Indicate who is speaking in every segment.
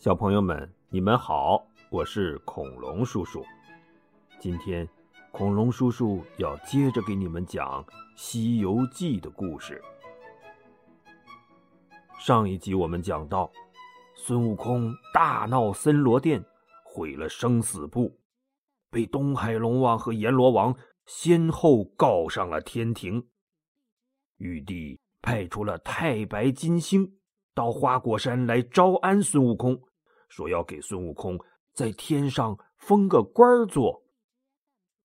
Speaker 1: 小朋友们，你们好，我是恐龙叔叔。今天，恐龙叔叔要接着给你们讲《西游记》的故事。上一集我们讲到，孙悟空大闹森罗殿，毁了生死簿，被东海龙王和阎罗王先后告上了天庭。玉帝派出了太白金星到花果山来招安孙悟空。说要给孙悟空在天上封个官做。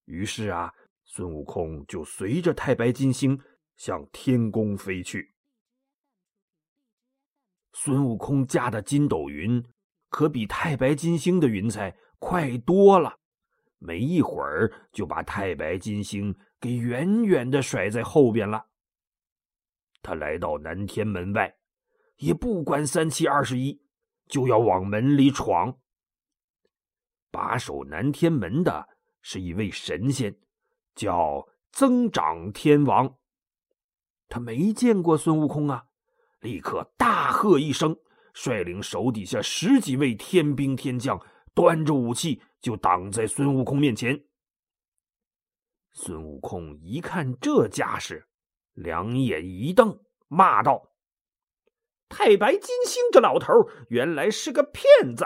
Speaker 1: 于是啊，孙悟空就随着太白金星向天宫飞去。孙悟空驾的筋斗云可比太白金星的云彩快多了，没一会儿就把太白金星给远远的甩在后边了。他来到南天门外，也不管三七二十一。就要往门里闯。把守南天门的是一位神仙，叫增长天王。他没见过孙悟空啊，立刻大喝一声，率领手底下十几位天兵天将，端着武器就挡在孙悟空面前。孙悟空一看这架势，两眼一瞪，骂道。太白金星这老头原来是个骗子，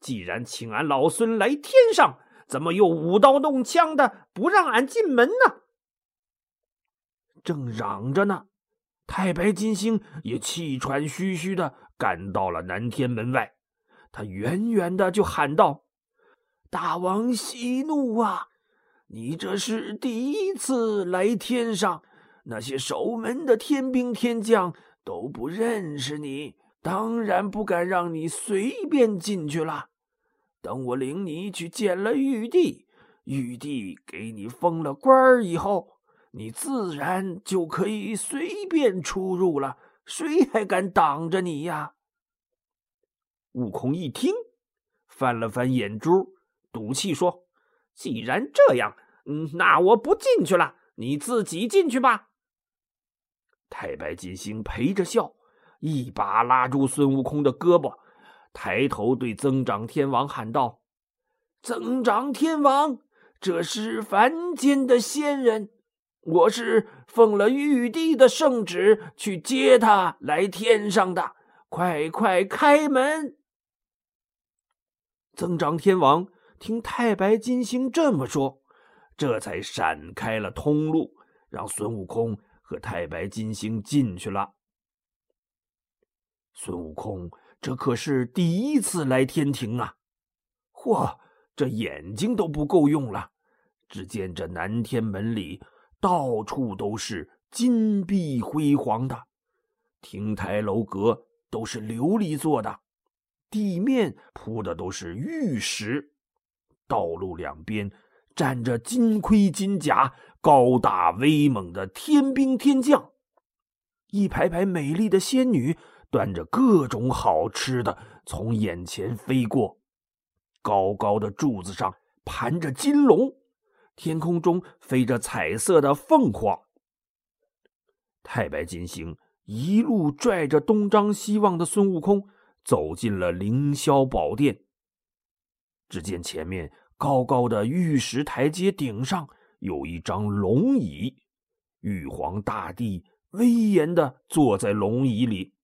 Speaker 1: 既然请俺老孙来天上，怎么又舞刀弄枪的不让俺进门呢？正嚷着呢，太白金星也气喘吁吁的赶到了南天门外，他远远的就喊道：“大王息怒啊！你这是第一次来天上，那些守门的天兵天将。”都不认识你，当然不敢让你随便进去了。等我领你去见了玉帝，玉帝给你封了官儿以后，你自然就可以随便出入了。谁还敢挡着你呀？悟空一听，翻了翻眼珠，赌气说：“既然这样，嗯，那我不进去了，你自己进去吧。”太白金星陪着笑，一把拉住孙悟空的胳膊，抬头对增长天王喊道：“增长天王，这是凡间的仙人，我是奉了玉帝的圣旨去接他来天上的，快快开门！”增长天王听太白金星这么说，这才闪开了通路，让孙悟空。和太白金星进去了。孙悟空这可是第一次来天庭啊！嚯，这眼睛都不够用了。只见这南天门里到处都是金碧辉煌的，亭台楼阁都是琉璃做的，地面铺的都是玉石，道路两边。站着金盔金甲、高大威猛的天兵天将，一排排美丽的仙女端着各种好吃的从眼前飞过。高高的柱子上盘着金龙，天空中飞着彩色的凤凰。太白金星一路拽着东张西望的孙悟空走进了凌霄宝殿。只见前面。高高的玉石台阶顶上有一张龙椅，玉皇大帝威严的坐在龙椅里。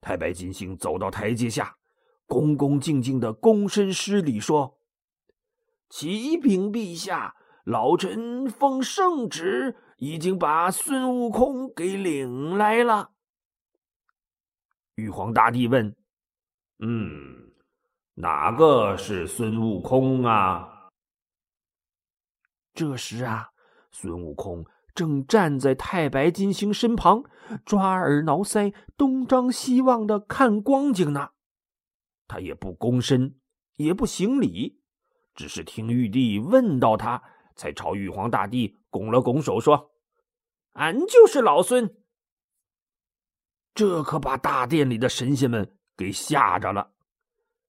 Speaker 1: 太白金星走到台阶下，恭恭敬敬的躬身施礼说：“启禀陛下，老臣奉圣旨，已经把孙悟空给领来了。”玉皇大帝问：“嗯？”哪个是孙悟空啊？这时啊，孙悟空正站在太白金星身旁，抓耳挠腮，东张西望的看光景呢。他也不躬身，也不行礼，只是听玉帝问到他，才朝玉皇大帝拱了拱手，说：“俺就是老孙。”这可把大殿里的神仙们给吓着了。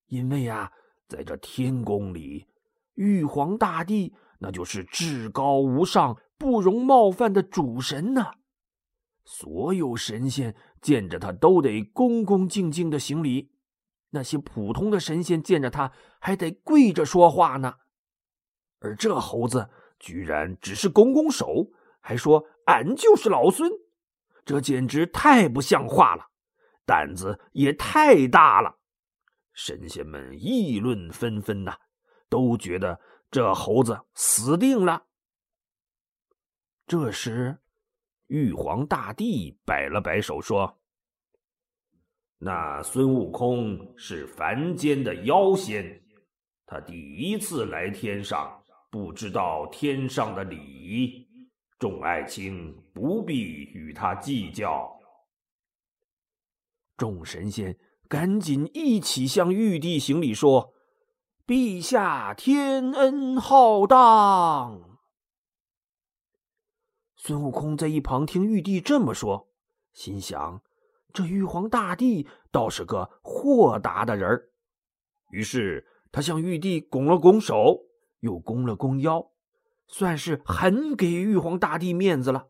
Speaker 1: 因为啊，在这天宫里，玉皇大帝那就是至高无上、不容冒犯的主神呐。所有神仙见着他都得恭恭敬敬的行礼。那些普通的神仙见着他还得跪着说话呢，而这猴子居然只是拱拱手，还说俺就是老孙，这简直太不像话了，胆子也太大了。神仙们议论纷纷呐，都觉得这猴子死定了。这时，玉皇大帝摆了摆手说。那孙悟空是凡间的妖仙，他第一次来天上，不知道天上的礼仪。众爱卿不必与他计较。众神仙赶紧一起向玉帝行礼，说：“陛下天恩浩荡。”孙悟空在一旁听玉帝这么说，心想。这玉皇大帝倒是个豁达的人儿，于是他向玉帝拱了拱手，又弓了弓腰，算是很给玉皇大帝面子了。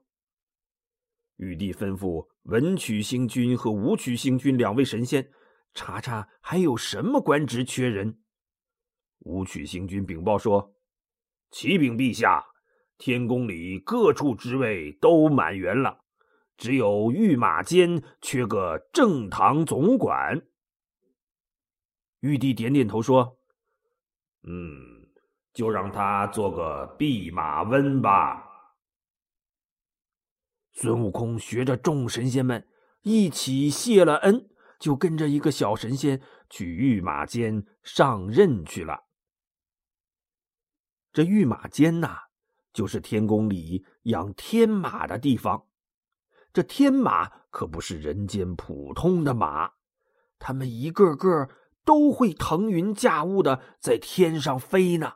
Speaker 1: 玉帝吩咐文曲星君和武曲星君两位神仙查查还有什么官职缺人。武曲星君禀报说：“启禀陛下，天宫里各处职位都满员了。”只有御马监缺个正堂总管。玉帝点点头说：“嗯，就让他做个弼马温吧。”孙悟空学着众神仙们一起谢了恩，就跟着一个小神仙去御马监上任去了。这御马监呐，就是天宫里养天马的地方。这天马可不是人间普通的马，他们一个个都会腾云驾雾的在天上飞呢。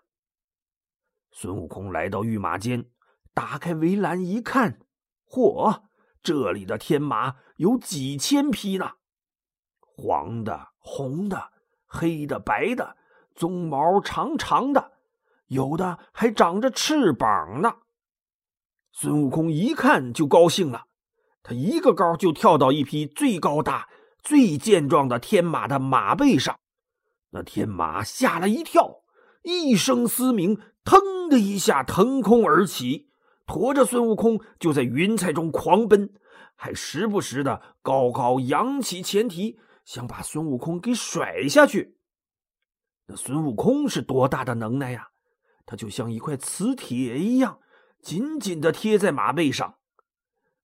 Speaker 1: 孙悟空来到御马监，打开围栏一看，嚯，这里的天马有几千匹呢，黄的、红的、黑的、白的，鬃毛长长的，有的还长着翅膀呢。孙悟空一看就高兴了。他一个高就跳到一匹最高大、最健壮的天马的马背上，那天马吓了一跳，一声嘶鸣，腾的一下腾空而起，驮着孙悟空就在云彩中狂奔，还时不时的高高扬起前蹄，想把孙悟空给甩下去。那孙悟空是多大的能耐呀？他就像一块磁铁一样，紧紧的贴在马背上。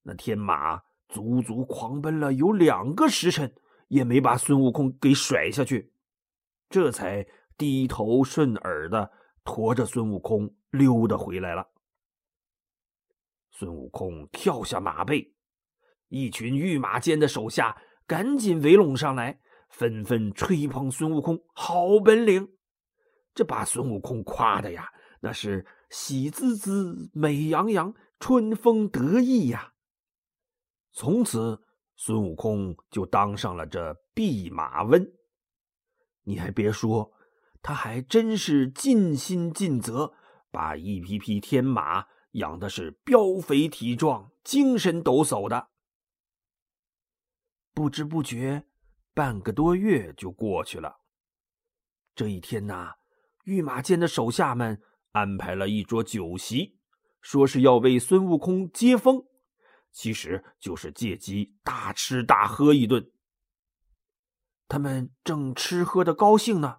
Speaker 1: 那天马足足狂奔了有两个时辰，也没把孙悟空给甩下去，这才低头顺耳的驮着孙悟空溜达回来了。孙悟空跳下马背，一群御马监的手下赶紧围拢上来，纷纷吹捧孙悟空好本领，这把孙悟空夸的呀，那是喜滋滋、美洋洋、春风得意呀。从此，孙悟空就当上了这弼马温。你还别说，他还真是尽心尽责，把一匹匹天马养的是膘肥体壮、精神抖擞的。不知不觉，半个多月就过去了。这一天呐，御马监的手下们安排了一桌酒席，说是要为孙悟空接风。其实就是借机大吃大喝一顿。他们正吃喝的高兴呢，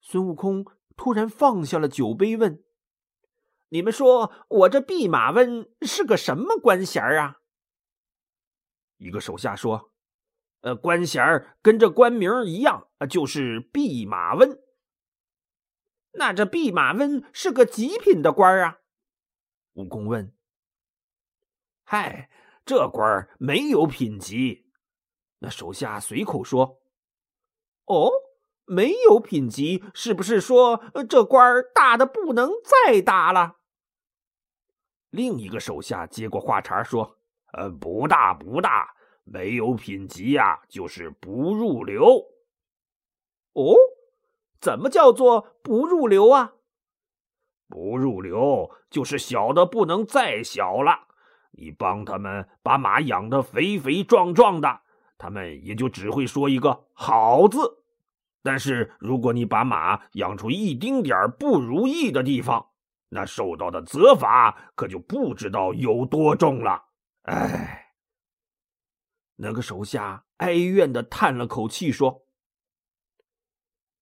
Speaker 1: 孙悟空突然放下了酒杯，问：“你们说我这弼马温是个什么官衔啊？”一个手下说：“呃，官衔跟这官名一样，就是弼马温。那这弼马温是个极品的官啊？”悟空问：“嗨。”这官没有品级，那手下随口说：“哦，没有品级，是不是说这官大的不能再大了？”另一个手下接过话茬说：“呃，不大不大，没有品级呀，就是不入流。”哦，怎么叫做不入流啊？不入流就是小的不能再小了。你帮他们把马养得肥肥壮壮的，他们也就只会说一个好字。但是如果你把马养出一丁点不如意的地方，那受到的责罚可就不知道有多重了。哎，
Speaker 2: 那个手下哀怨的叹了口气说：“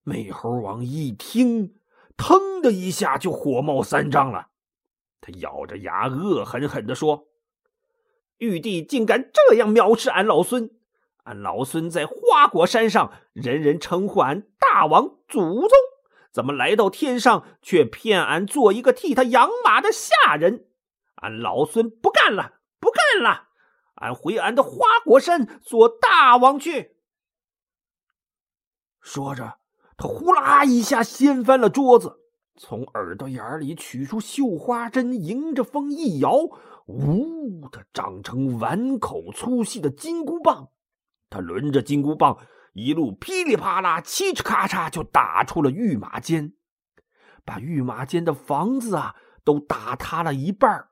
Speaker 2: 美猴王一听，腾的一下就火冒三丈了。他咬着牙，恶狠狠的说：‘玉帝竟敢这样藐视俺老孙！俺老孙在花果山上，人人称呼俺大王祖宗。’”怎么来到天上，却骗俺做一个替他养马的下人？俺老孙不干了，不干了！俺回俺的花果山做大王去。说着，他呼啦一下掀翻了桌子，从耳朵眼里取出绣花针，迎着风一摇，呜的长成碗口粗细的金箍棒。他抡着金箍棒。一路噼里啪啦、嘁哧咔嚓就打出了御马监，把御马监的房子啊都打塌了一半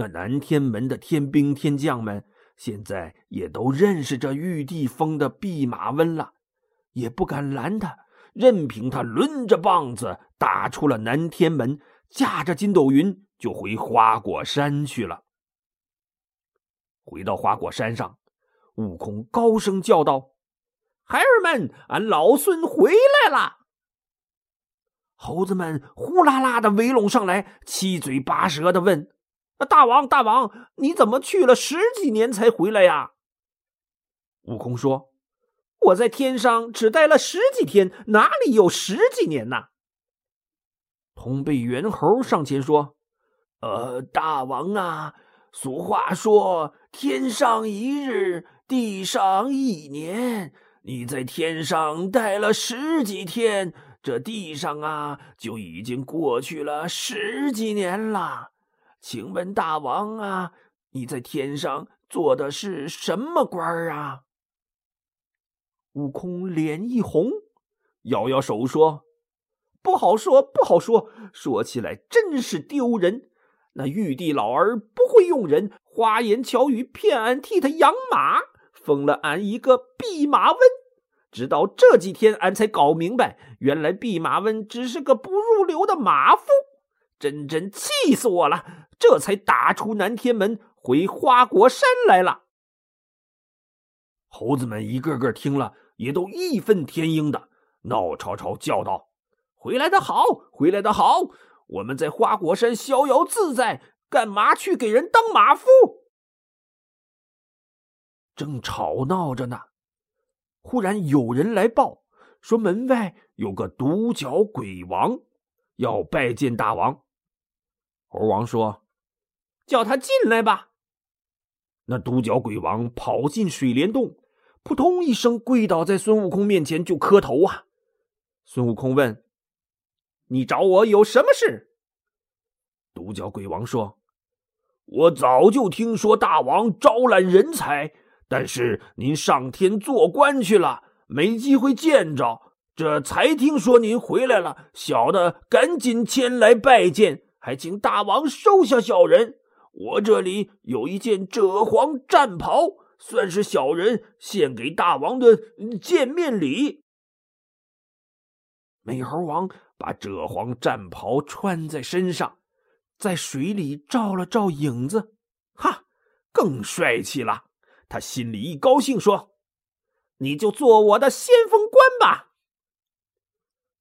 Speaker 2: 那南天门的天兵天将们现在也都认识这玉帝封的弼马温了，也不敢拦他，任凭他抡着棒子打出了南天门，驾着筋斗云就回花果山去了。回到花果山上。悟空高声叫道：“孩儿们，俺老孙回来了！”猴子们呼啦啦的围拢上来，七嘴八舌的问：“大王，大王，你怎么去了十几年才回来呀？”悟空说：“我在天上只待了十几天，哪里有十几年呐？”通背猿猴上前说：“呃，大王啊，俗话说，天上一日。”地上一年，你在天上待了十几天，这地上啊就已经过去了十几年了。请问大王啊，你在天上做的是什么官啊？悟空脸一红，摇摇手说：“不好说，不好说。说起来真是丢人。那玉帝老儿不会用人，花言巧语骗俺替他养马。”封了俺一个弼马温，直到这几天，俺才搞明白，原来弼马温只是个不入流的马夫，真真气死我了！这才打出南天门，回花果山来了。猴子们一个个听了，也都义愤填膺的，闹吵吵叫道：“回来的好，回来的好！我们在花果山逍遥自在，干嘛去给人当马夫？”正吵闹着呢，忽然有人来报说门外有个独角鬼王要拜见大王。猴王说：“叫他进来吧。”那独角鬼王跑进水帘洞，扑通一声跪倒在孙悟空面前就磕头啊。孙悟空问：“你找我有什么事？”独角鬼王说：“我早就听说大王招揽人才。”但是您上天做官去了，没机会见着。这才听说您回来了，小的赶紧前来拜见，还请大王收下小人。我这里有一件赭黄战袍，算是小人献给大王的见面礼。美猴王把赭黄战袍穿在身上，在水里照了照影子，哈，更帅气了。他心里一高兴，说：“你就做我的先锋官吧。”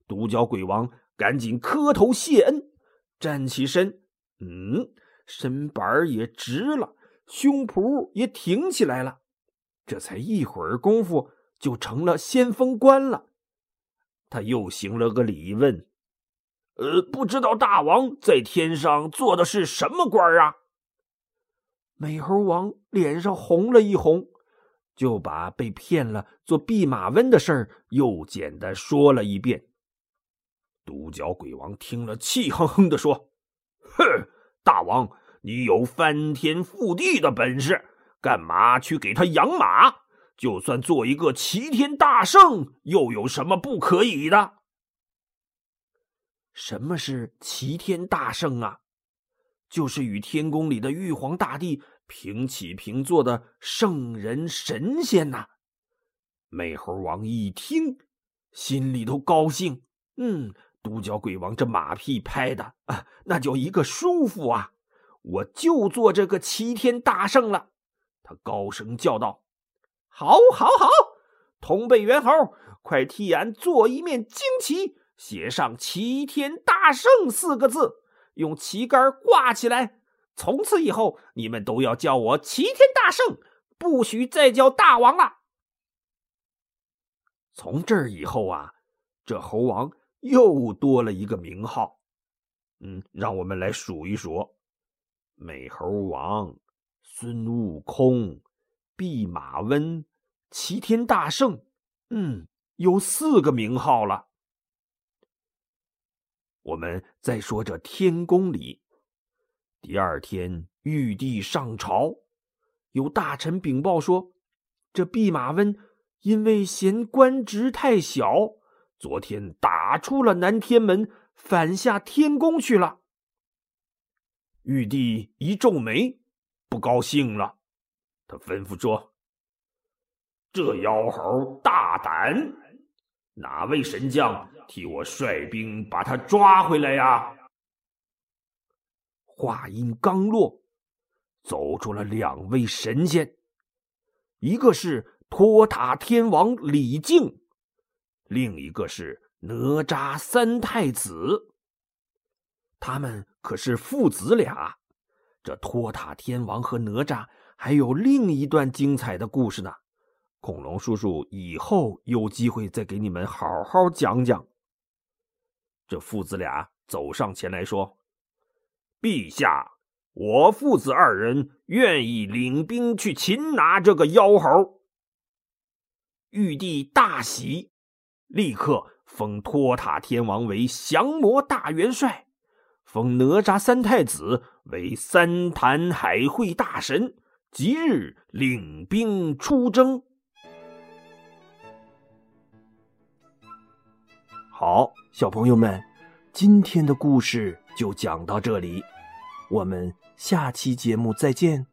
Speaker 2: 独角鬼王赶紧磕头谢恩，站起身，嗯，身板也直了，胸脯也挺起来了。这才一会儿功夫，就成了先锋官了。他又行了个礼，问：“呃，不知道大王在天上做的是什么官啊？”美猴王脸上红了一红，就把被骗了做弼马温的事儿又简单说了一遍。独角鬼王听了，气哼哼的说：“哼，大王，你有翻天覆地的本事，干嘛去给他养马？就算做一个齐天大圣，又有什么不可以的？”什么是齐天大圣啊？就是与天宫里的玉皇大帝平起平坐的圣人神仙呐！美猴王一听，心里头高兴。嗯，独角鬼王这马屁拍的啊，那叫一个舒服啊！我就做这个齐天大圣了。他高声叫道：“好，好，好！通背猿猴，快替俺做一面旌旗，写上‘齐天大圣’四个字，用旗杆挂起来。”从此以后，你们都要叫我齐天大圣，不许再叫大王了。从这儿以后啊，这猴王又多了一个名号。嗯，让我们来数一数：美猴王、孙悟空、弼马温、齐天大圣。嗯，有四个名号了。我们再说这天宫里。第二天，玉帝上朝，有大臣禀报说，这弼马温因为嫌官职太小，昨天打出了南天门，反下天宫去了。玉帝一皱眉，不高兴了，他吩咐说：“这妖猴大胆，哪位神将替我率兵把他抓回来呀？”话音刚落，走出了两位神仙，一个是托塔天王李靖，另一个是哪吒三太子。他们可是父子俩。这托塔天王和哪吒还有另一段精彩的故事呢。恐龙叔叔以后有机会再给你们好好讲讲。这父子俩走上前来说。陛下，我父子二人愿意领兵去擒拿这个妖猴。玉帝大喜，立刻封托塔天王为降魔大元帅，封哪吒三太子为三坛海会大神，即日领兵出征。好，小朋友们，今天的故事。就讲到这里，我们下期节目再见。